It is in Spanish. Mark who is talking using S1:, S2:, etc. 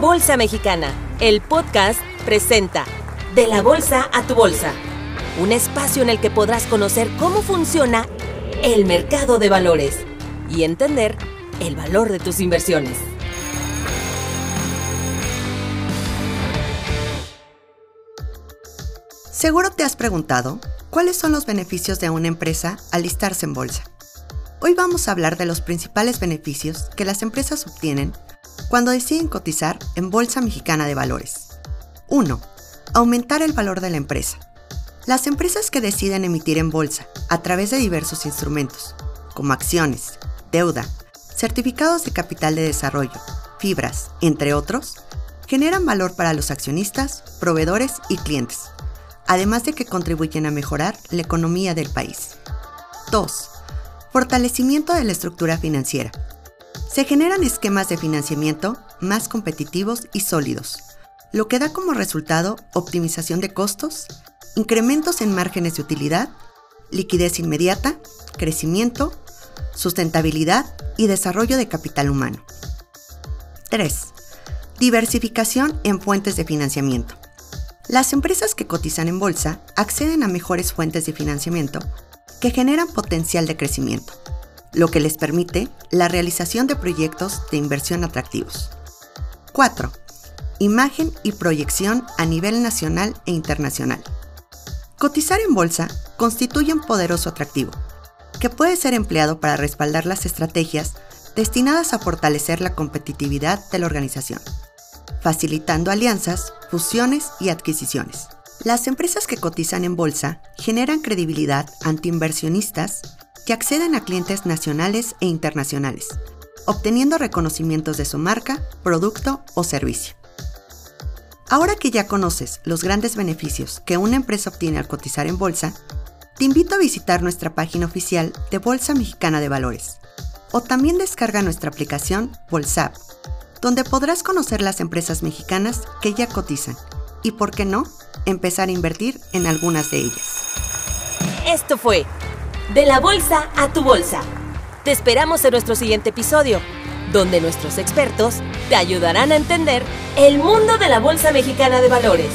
S1: Bolsa Mexicana, el podcast presenta De la Bolsa a tu Bolsa, un espacio en el que podrás conocer cómo funciona el mercado de valores y entender el valor de tus inversiones.
S2: Seguro te has preguntado cuáles son los beneficios de una empresa al listarse en bolsa. Hoy vamos a hablar de los principales beneficios que las empresas obtienen cuando deciden cotizar en Bolsa Mexicana de Valores. 1. Aumentar el valor de la empresa. Las empresas que deciden emitir en bolsa a través de diversos instrumentos, como acciones, deuda, certificados de capital de desarrollo, fibras, entre otros, generan valor para los accionistas, proveedores y clientes, además de que contribuyen a mejorar la economía del país. 2. Fortalecimiento de la estructura financiera. Se generan esquemas de financiamiento más competitivos y sólidos, lo que da como resultado optimización de costos, incrementos en márgenes de utilidad, liquidez inmediata, crecimiento, sustentabilidad y desarrollo de capital humano. 3. Diversificación en fuentes de financiamiento. Las empresas que cotizan en bolsa acceden a mejores fuentes de financiamiento que generan potencial de crecimiento lo que les permite la realización de proyectos de inversión atractivos. 4. Imagen y proyección a nivel nacional e internacional. Cotizar en bolsa constituye un poderoso atractivo, que puede ser empleado para respaldar las estrategias destinadas a fortalecer la competitividad de la organización, facilitando alianzas, fusiones y adquisiciones. Las empresas que cotizan en bolsa generan credibilidad ante inversionistas que acceden a clientes nacionales e internacionales, obteniendo reconocimientos de su marca, producto o servicio. Ahora que ya conoces los grandes beneficios que una empresa obtiene al cotizar en bolsa, te invito a visitar nuestra página oficial de Bolsa Mexicana de Valores o también descarga nuestra aplicación Bolsap, donde podrás conocer las empresas mexicanas que ya cotizan y, por qué no, empezar a invertir en algunas de ellas.
S1: Esto fue de la bolsa a tu bolsa. Te esperamos en nuestro siguiente episodio, donde nuestros expertos te ayudarán a entender el mundo de la Bolsa Mexicana de Valores.